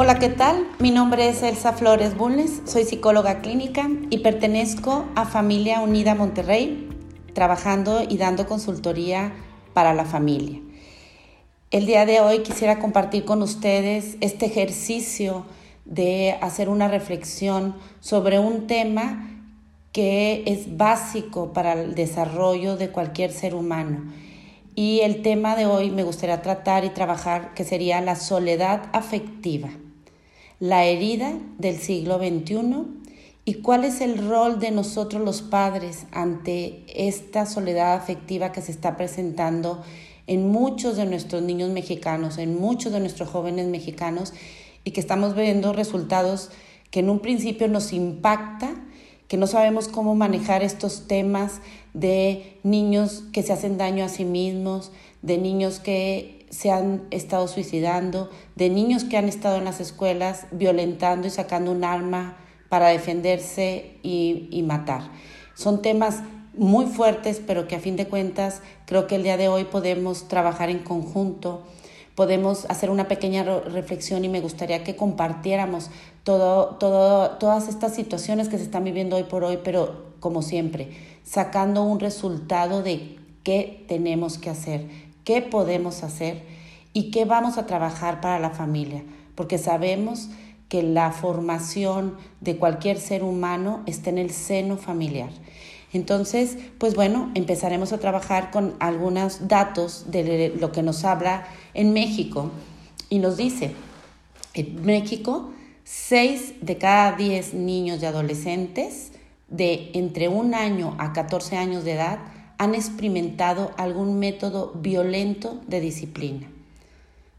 Hola, ¿qué tal? Mi nombre es Elsa Flores Bulnes, soy psicóloga clínica y pertenezco a Familia Unida Monterrey, trabajando y dando consultoría para la familia. El día de hoy quisiera compartir con ustedes este ejercicio de hacer una reflexión sobre un tema que es básico para el desarrollo de cualquier ser humano. Y el tema de hoy me gustaría tratar y trabajar que sería la soledad afectiva, la herida del siglo XXI y cuál es el rol de nosotros los padres ante esta soledad afectiva que se está presentando en muchos de nuestros niños mexicanos, en muchos de nuestros jóvenes mexicanos y que estamos viendo resultados que en un principio nos impacta que no sabemos cómo manejar estos temas de niños que se hacen daño a sí mismos, de niños que se han estado suicidando, de niños que han estado en las escuelas violentando y sacando un arma para defenderse y, y matar. Son temas muy fuertes, pero que a fin de cuentas creo que el día de hoy podemos trabajar en conjunto podemos hacer una pequeña reflexión y me gustaría que compartiéramos todo, todo, todas estas situaciones que se están viviendo hoy por hoy, pero como siempre, sacando un resultado de qué tenemos que hacer, qué podemos hacer y qué vamos a trabajar para la familia, porque sabemos que la formación de cualquier ser humano está en el seno familiar. Entonces, pues bueno, empezaremos a trabajar con algunos datos de lo que nos habla en México y nos dice, en México, 6 de cada 10 niños y adolescentes de entre un año a 14 años de edad han experimentado algún método violento de disciplina.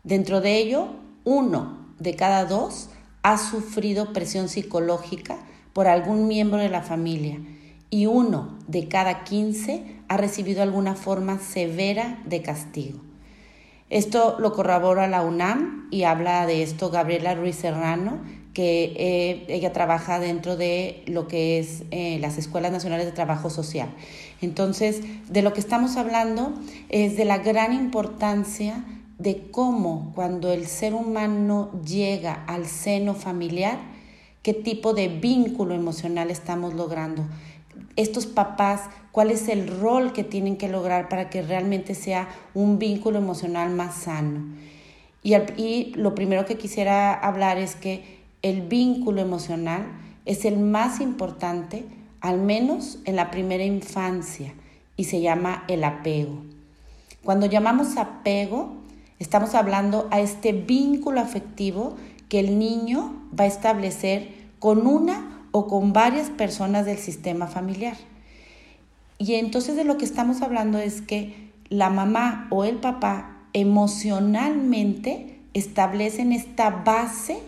Dentro de ello, uno de cada dos ha sufrido presión psicológica por algún miembro de la familia y uno de cada 15 ha recibido alguna forma severa de castigo. Esto lo corrobora la UNAM y habla de esto Gabriela Ruiz Serrano, que eh, ella trabaja dentro de lo que es eh, las Escuelas Nacionales de Trabajo Social. Entonces, de lo que estamos hablando es de la gran importancia de cómo cuando el ser humano llega al seno familiar, qué tipo de vínculo emocional estamos logrando estos papás, cuál es el rol que tienen que lograr para que realmente sea un vínculo emocional más sano. Y, y lo primero que quisiera hablar es que el vínculo emocional es el más importante, al menos en la primera infancia, y se llama el apego. Cuando llamamos apego, estamos hablando a este vínculo afectivo que el niño va a establecer con una o con varias personas del sistema familiar. Y entonces de lo que estamos hablando es que la mamá o el papá emocionalmente establecen esta base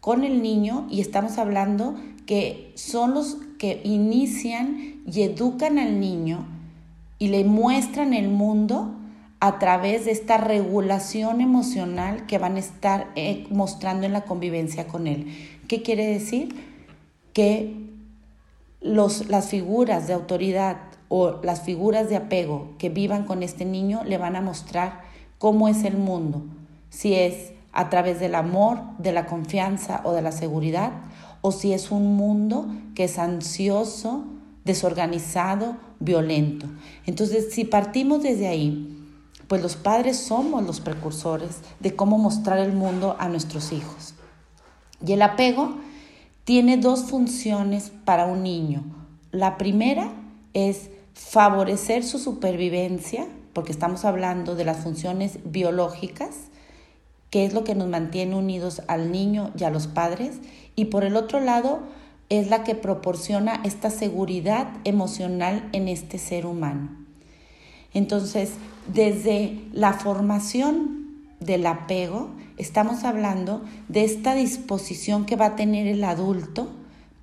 con el niño y estamos hablando que son los que inician y educan al niño y le muestran el mundo a través de esta regulación emocional que van a estar eh, mostrando en la convivencia con él. ¿Qué quiere decir? Que los, las figuras de autoridad o las figuras de apego que vivan con este niño le van a mostrar cómo es el mundo, si es a través del amor, de la confianza o de la seguridad, o si es un mundo que es ansioso, desorganizado, violento. Entonces, si partimos desde ahí, pues los padres somos los precursores de cómo mostrar el mundo a nuestros hijos. Y el apego tiene dos funciones para un niño. La primera es favorecer su supervivencia, porque estamos hablando de las funciones biológicas, que es lo que nos mantiene unidos al niño y a los padres, y por el otro lado es la que proporciona esta seguridad emocional en este ser humano. Entonces, desde la formación del apego, estamos hablando de esta disposición que va a tener el adulto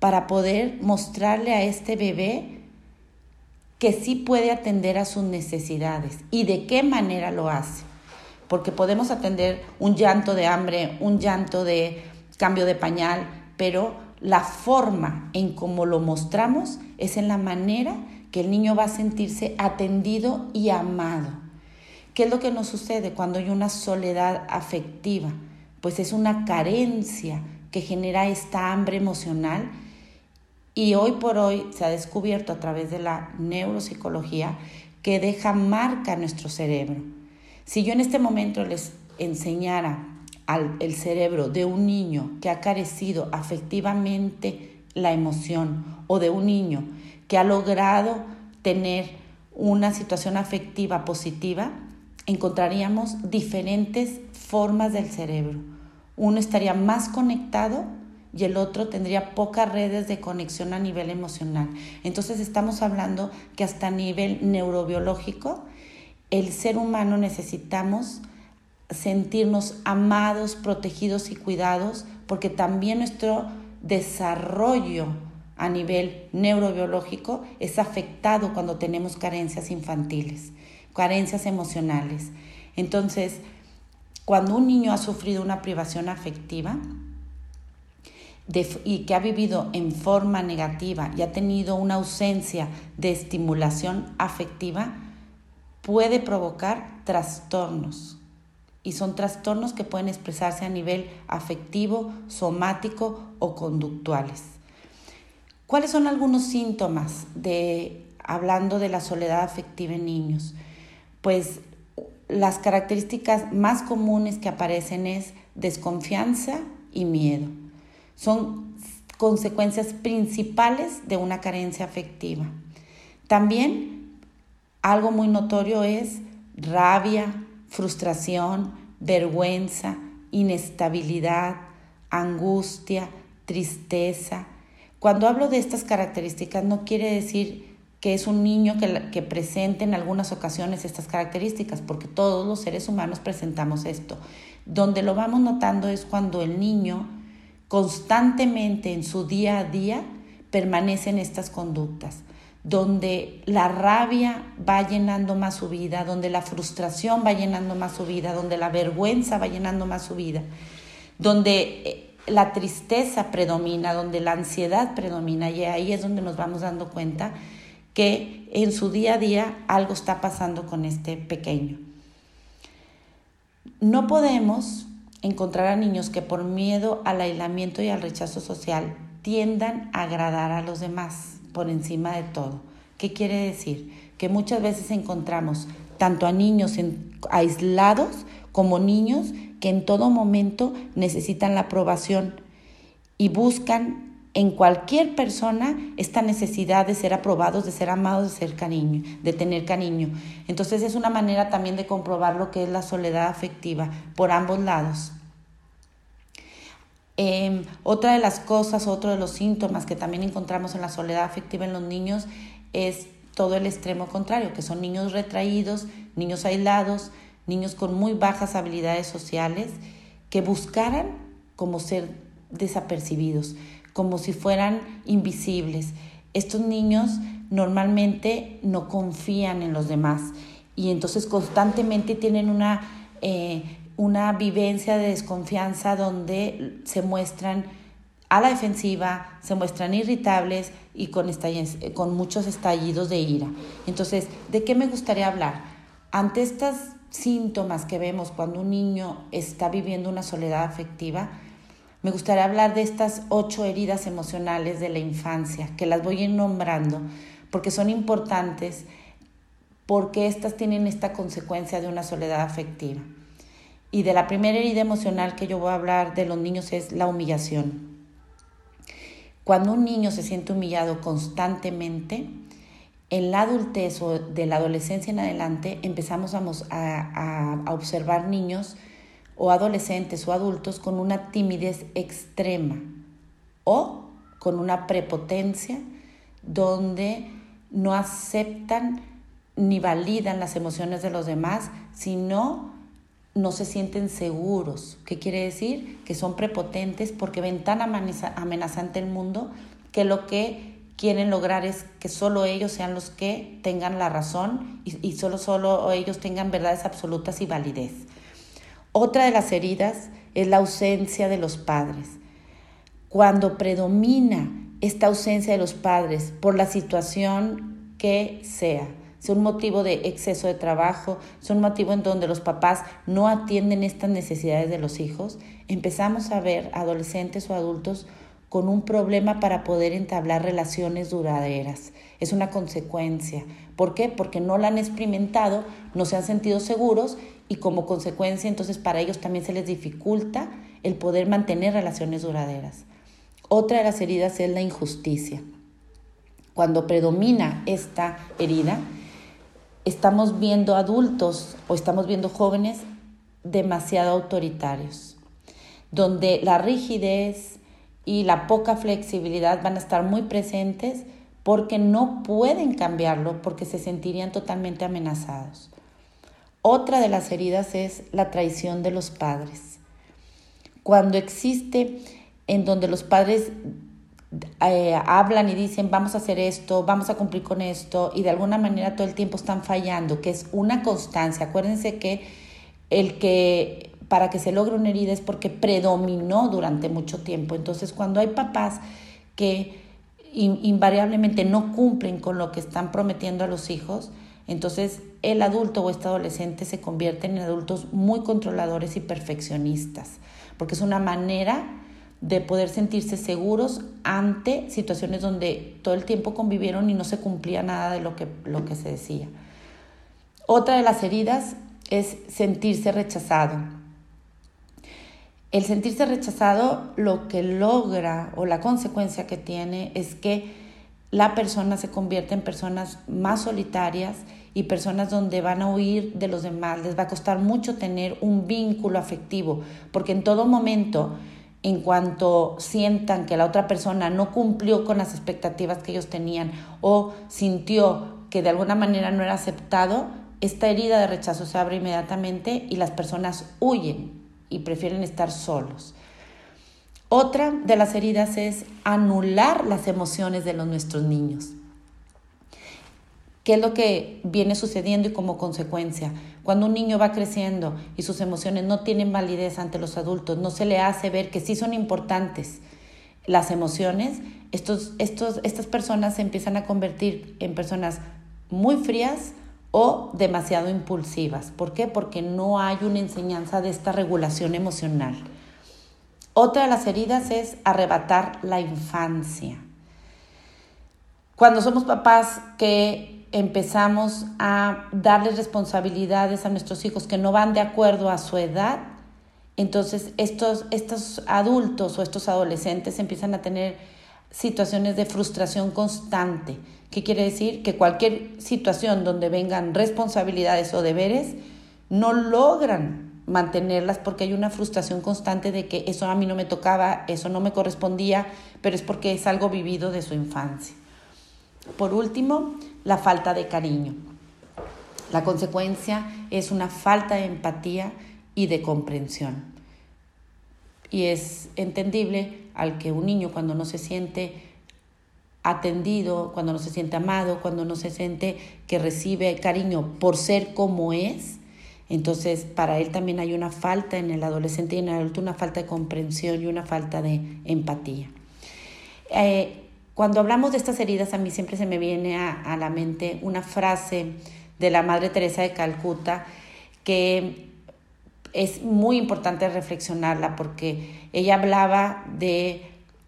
para poder mostrarle a este bebé que sí puede atender a sus necesidades y de qué manera lo hace. Porque podemos atender un llanto de hambre, un llanto de cambio de pañal, pero la forma en cómo lo mostramos es en la manera que el niño va a sentirse atendido y amado. ¿Qué es lo que nos sucede cuando hay una soledad afectiva? pues es una carencia que genera esta hambre emocional y hoy por hoy se ha descubierto a través de la neuropsicología que deja marca en nuestro cerebro. Si yo en este momento les enseñara al el cerebro de un niño que ha carecido afectivamente la emoción o de un niño que ha logrado tener una situación afectiva positiva, encontraríamos diferentes formas del cerebro. Uno estaría más conectado y el otro tendría pocas redes de conexión a nivel emocional. Entonces estamos hablando que hasta a nivel neurobiológico, el ser humano necesitamos sentirnos amados, protegidos y cuidados, porque también nuestro desarrollo a nivel neurobiológico es afectado cuando tenemos carencias infantiles, carencias emocionales. Entonces, cuando un niño ha sufrido una privación afectiva y que ha vivido en forma negativa y ha tenido una ausencia de estimulación afectiva, puede provocar trastornos. Y son trastornos que pueden expresarse a nivel afectivo, somático o conductuales. ¿Cuáles son algunos síntomas de hablando de la soledad afectiva en niños? Pues las características más comunes que aparecen es desconfianza y miedo. Son consecuencias principales de una carencia afectiva. También algo muy notorio es rabia, frustración, vergüenza, inestabilidad, angustia, tristeza, cuando hablo de estas características no quiere decir que es un niño que, que, presente en algunas ocasiones estas características, porque todos los seres humanos presentamos esto. Donde lo vamos notando es cuando el niño constantemente en su día a día permanece en estas conductas, donde la rabia va llenando más su vida, donde la frustración va llenando más su vida, donde la vergüenza va llenando más su vida, donde eh, la tristeza predomina, donde la ansiedad predomina y ahí es donde nos vamos dando cuenta que en su día a día algo está pasando con este pequeño. No podemos encontrar a niños que por miedo al aislamiento y al rechazo social tiendan a agradar a los demás por encima de todo. ¿Qué quiere decir? Que muchas veces encontramos tanto a niños aislados como niños que en todo momento necesitan la aprobación y buscan en cualquier persona esta necesidad de ser aprobados, de ser amados, de ser cariño, de tener cariño. Entonces es una manera también de comprobar lo que es la soledad afectiva por ambos lados. Em, otra de las cosas, otro de los síntomas que también encontramos en la soledad afectiva en los niños es todo el extremo contrario, que son niños retraídos, niños aislados, niños con muy bajas habilidades sociales, que buscaran como ser desapercibidos, como si fueran invisibles. Estos niños normalmente no confían en los demás y entonces constantemente tienen una, eh, una vivencia de desconfianza donde se muestran a la defensiva, se muestran irritables y con, con muchos estallidos de ira. Entonces, ¿de qué me gustaría hablar? Ante estas síntomas que vemos cuando un niño está viviendo una soledad afectiva, me gustaría hablar de estas ocho heridas emocionales de la infancia, que las voy a ir nombrando, porque son importantes, porque estas tienen esta consecuencia de una soledad afectiva. Y de la primera herida emocional que yo voy a hablar de los niños es la humillación. Cuando un niño se siente humillado constantemente, en la adultez o de la adolescencia en adelante empezamos a, observar niños o adolescentes o adultos con una timidez extrema o con una prepotencia donde no aceptan ni validan las emociones de los demás, sino no se sienten seguros. ¿Qué quiere decir? Que son prepotentes porque ven tan amenazante el mundo que lo que quieren lograr es que solo ellos sean los que tengan la razón y, solo, solo ellos tengan verdades absolutas y validez. Otra de las heridas es la ausencia de los padres. Cuando predomina esta ausencia de los padres por la situación que sea, un motivo de exceso de trabajo, un motivo en donde los papás no atienden estas necesidades de los hijos, empezamos a ver adolescentes o adultos con un problema para poder entablar relaciones duraderas. Es una consecuencia. ¿Por qué? Porque no la han experimentado, no se han sentido seguros y como consecuencia entonces para ellos también se les dificulta el poder mantener relaciones duraderas. Otra de las heridas es la injusticia. Cuando predomina esta herida, estamos viendo adultos o estamos viendo jóvenes demasiado autoritarios, donde la rigidez y la poca flexibilidad van a estar muy presentes porque no pueden cambiarlo, porque se sentirían totalmente amenazados. Otra de las heridas es la traición de los padres. Cuando existe en donde los padres eh, hablan y dicen vamos a hacer esto, vamos a cumplir con esto y de alguna manera todo el tiempo están fallando, que es una constancia. Acuérdense que el que para que se logre una herida es porque predominó durante mucho tiempo. Entonces cuando hay papás que invariablemente no cumplen con lo que están prometiendo a los hijos, entonces el adulto o este adolescente se convierten en adultos muy controladores y perfeccionistas, porque es una manera de poder sentirse seguros ante situaciones donde todo el tiempo convivieron y no se cumplía nada de lo que, lo que se decía. Otra de las heridas es sentirse rechazado. El sentirse rechazado lo que logra o la consecuencia que tiene es que la persona se convierte en personas más solitarias y personas donde van a huir de los demás. Les va a costar mucho tener un vínculo afectivo, porque en todo momento, en cuanto sientan que la otra persona no cumplió con las expectativas que ellos tenían o sintió que de alguna manera no era aceptado, esta herida de rechazo se abre inmediatamente y las personas huyen y prefieren estar solos. Otra de las heridas es anular las emociones de los, nuestros niños. ¿Qué es lo que viene sucediendo y como consecuencia? Cuando un niño va creciendo y sus emociones no tienen validez ante los adultos, no se le hace ver que sí son importantes las emociones, estos, estos, estas personas se empiezan a convertir en personas muy frías o demasiado impulsivas. ¿Por qué? Porque no hay una enseñanza de esta regulación emocional. Otra de las heridas es arrebatar la infancia. Cuando somos papás que empezamos a darles responsabilidades a nuestros hijos que no van de acuerdo a su edad, entonces estos, estos adultos o estos adolescentes empiezan a tener situaciones de frustración constante. ¿Qué quiere decir? Que cualquier situación donde vengan responsabilidades o deberes no logran mantenerlas porque hay una frustración constante de que eso a mí no me tocaba, eso no me correspondía, pero es porque es algo vivido de su infancia. Por último, la falta de cariño. La consecuencia es una falta de empatía y de comprensión. Y es entendible al que un niño cuando no se siente atendido, cuando no se siente amado, cuando no se siente que recibe cariño por ser como es, entonces, para él también hay una falta en el adolescente y en el adulto, una falta de comprensión y una falta de empatía. Eh, cuando hablamos de estas heridas, a mí siempre se me viene a, la mente una frase de la Madre Teresa de Calcuta que es muy importante reflexionarla porque ella hablaba de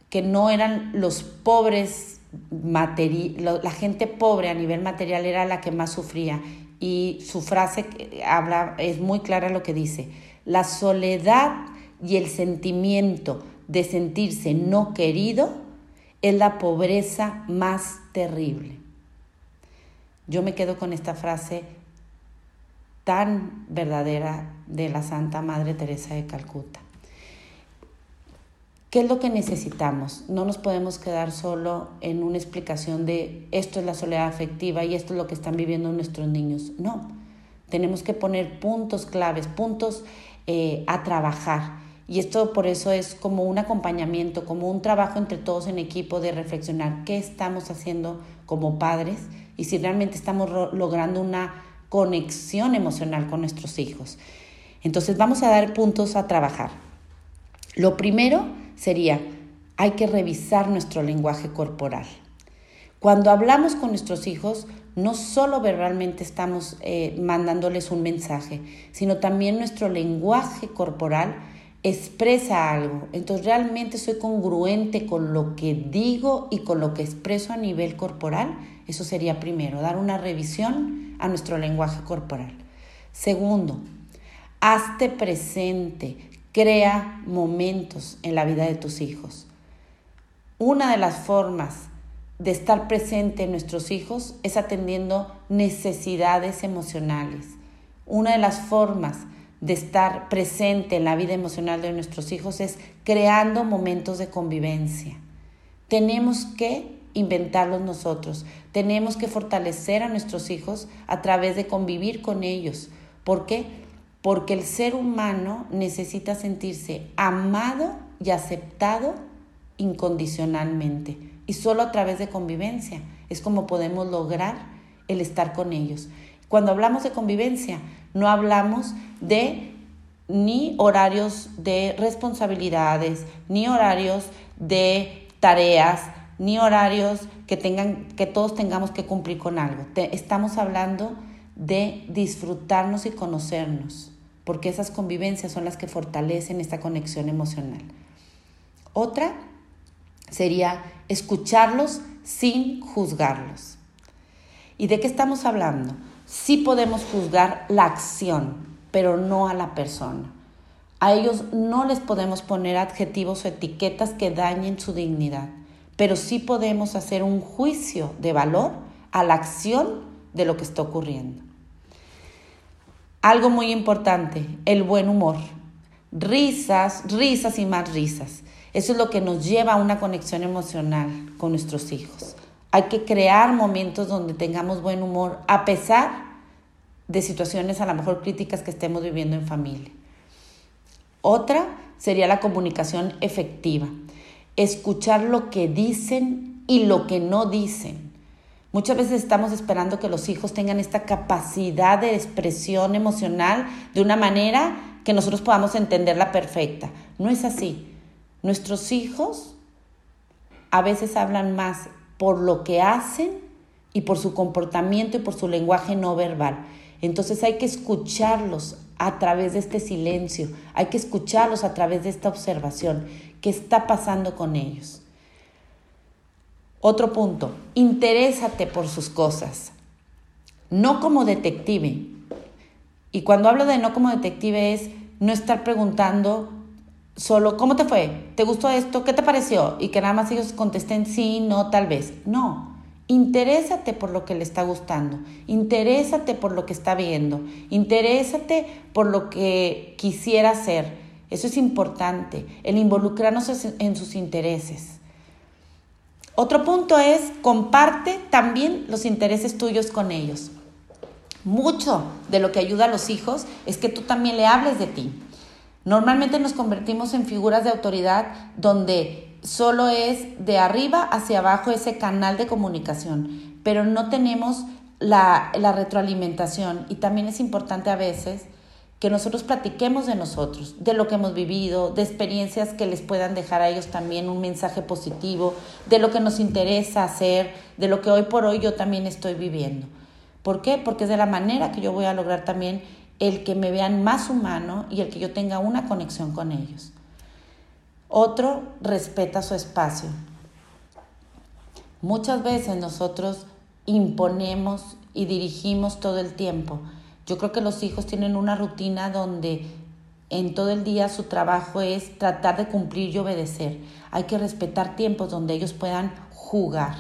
que no eran los pobres, la gente pobre a nivel material era la que más sufría y su frase habla, es muy clara lo que dice. La soledad y el sentimiento de sentirse no querido es la pobreza más terrible. Yo me quedo con esta frase tan verdadera de la Santa Madre Teresa de Calcuta. ¿Qué es lo que necesitamos? No nos podemos quedar solo en una explicación de esto es la soledad afectiva y esto es lo que están viviendo nuestros niños. No, tenemos que poner puntos claves, puntos eh, a trabajar. Y esto por eso es como un acompañamiento, como un trabajo entre todos en equipo de reflexionar qué estamos haciendo como padres y si realmente estamos logrando una conexión emocional con nuestros hijos. Entonces vamos a dar puntos a trabajar. Lo primero sería, hay que revisar nuestro lenguaje corporal. Cuando hablamos con nuestros hijos, no solo verbalmente estamos eh, mandándoles un mensaje, sino también nuestro lenguaje corporal expresa algo. Entonces realmente soy congruente con lo que digo y con lo que expreso a nivel corporal. Eso sería primero, dar una revisión a nuestro lenguaje corporal. Segundo, hazte presente, crea momentos en la vida de tus hijos. Una de las formas de estar presente en nuestros hijos es atendiendo necesidades emocionales. Una de las formas de estar presente en la vida emocional de nuestros hijos es creando momentos de convivencia. Tenemos que inventarlos nosotros, tenemos que fortalecer a nuestros hijos a través de convivir con ellos. ¿Por qué? Porque el ser humano necesita sentirse amado y aceptado incondicionalmente. Y solo a través de convivencia es como podemos lograr el estar con ellos. Cuando hablamos de convivencia, no hablamos de ni horarios de responsabilidades, ni horarios de tareas, ni horarios que tengan que todos tengamos que cumplir con algo. estamos hablando de disfrutarnos y conocernos, porque esas convivencias son las que fortalecen esta conexión emocional. Otra sería escucharlos sin juzgarlos. ¿Y de qué estamos hablando? Sí podemos juzgar la acción, pero no a la persona. A ellos no les podemos poner adjetivos o etiquetas que dañen su dignidad, pero sí podemos hacer un juicio de valor a la acción de lo que está ocurriendo. Algo muy importante, el buen humor. Risas, risas y más risas. Eso es lo que nos lleva a una conexión emocional con nuestros hijos. Hay que crear momentos donde tengamos buen humor a pesar de situaciones a lo mejor críticas que estemos viviendo en familia. Otra sería la comunicación efectiva. Escuchar lo que dicen y lo que no dicen. Muchas veces estamos esperando que los hijos tengan esta capacidad de expresión emocional de una manera que nosotros podamos entenderla perfecta. No es así. Nuestros hijos a veces hablan más por lo que hacen y por su comportamiento y por su lenguaje no verbal. Entonces hay que escucharlos a través de este silencio, hay que escucharlos a través de esta observación. ¿Qué está pasando con ellos? Otro punto, interésate por sus cosas, no como detective. Y cuando hablo de no como detective es no estar preguntando solo, ¿cómo te fue? ¿Te gustó esto? ¿Qué te pareció? Y que nada más ellos contesten sí, no, tal vez. No, interésate por lo que le está gustando, interésate por lo que está viendo, interésate por lo que quisiera hacer. Eso es importante, el involucrarnos en sus intereses. Otro punto es, comparte también los intereses tuyos con ellos. Mucho de lo que ayuda a los hijos es que tú también le hables de ti. Normalmente nos convertimos en figuras de autoridad donde solo es de arriba hacia abajo ese canal de comunicación, pero no tenemos la, retroalimentación y también es importante a veces que nosotros platiquemos de nosotros, de lo que hemos vivido, de experiencias que les puedan dejar a ellos también un mensaje positivo, de lo que nos interesa hacer, de lo que hoy por hoy yo también estoy viviendo. ¿Por qué? Porque es de la manera que yo voy a lograr también el que me vean más humano y el que yo tenga una conexión con ellos. Otro respeta su espacio. Muchas veces nosotros imponemos y dirigimos todo el tiempo. Yo creo que los hijos tienen una rutina donde en todo el día su trabajo es tratar de cumplir y obedecer. Hay que respetar tiempos donde ellos puedan jugar.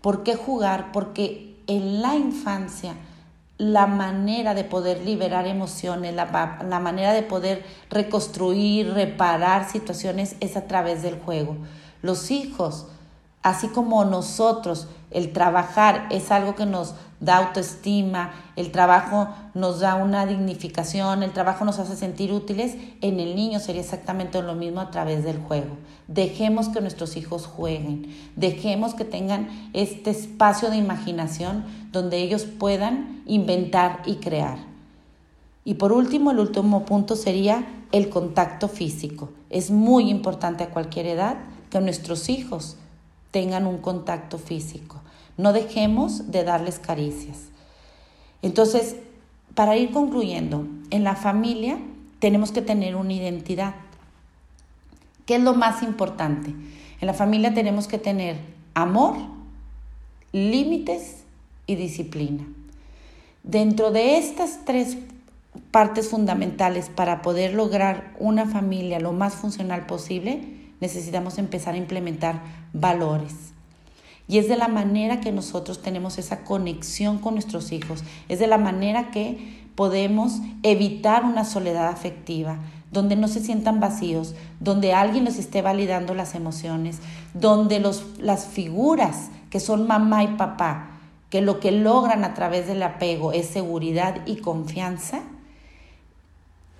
¿Por qué jugar? Porque en la infancia la manera de poder liberar emociones, la, la, manera de poder reconstruir, reparar situaciones es a través del juego. Los hijos, así como nosotros, el trabajar es algo que nos da autoestima, el trabajo nos da una dignificación, el trabajo nos hace sentir útiles, en el niño sería exactamente lo mismo a través del juego. Dejemos que nuestros hijos jueguen, dejemos que tengan este espacio de imaginación donde ellos puedan inventar y crear. Y por último, el último punto sería el contacto físico. Es muy importante a cualquier edad que nuestros hijos tengan un contacto físico. No dejemos de darles caricias. Entonces, para ir concluyendo, en la familia tenemos que tener una identidad. ¿Qué es lo más importante? En la familia tenemos que tener amor, límites y disciplina. Dentro de estas tres partes fundamentales para poder lograr una familia lo más funcional posible, necesitamos empezar a implementar valores. Y es de la manera que nosotros tenemos esa conexión con nuestros hijos, es de la manera que podemos evitar una soledad afectiva, donde no se sientan vacíos, donde alguien les esté validando las emociones, donde los, las figuras que son mamá y papá, que lo que logran a través del apego es seguridad y confianza,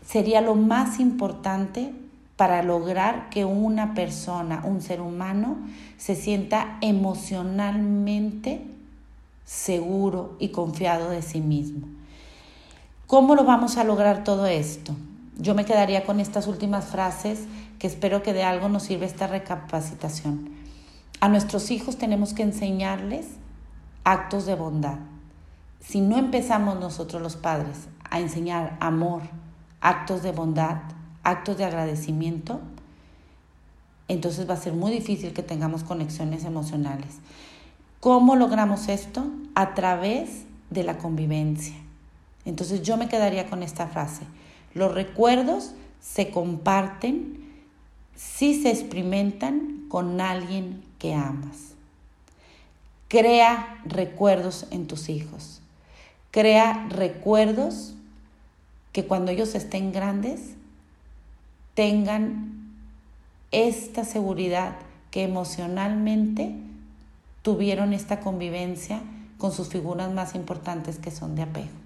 sería lo más importante para lograr que una persona, un ser humano, se sienta emocionalmente seguro y confiado de sí mismo. ¿Cómo lo vamos a lograr todo esto? Yo me quedaría con estas últimas frases que espero que de algo nos sirva esta recapacitación. A nuestros hijos tenemos que enseñarles actos de bondad. Si no empezamos nosotros los padres a enseñar amor, actos de bondad, actos de agradecimiento, entonces va a ser muy difícil que tengamos conexiones emocionales. ¿Cómo logramos esto? A través de la convivencia. Entonces yo me quedaría con esta frase. Los recuerdos se comparten si se experimentan con alguien que amas. Crea recuerdos en tus hijos. Crea recuerdos que cuando ellos estén grandes tengan esta seguridad que emocionalmente tuvieron esta convivencia con sus figuras más importantes que son de apego.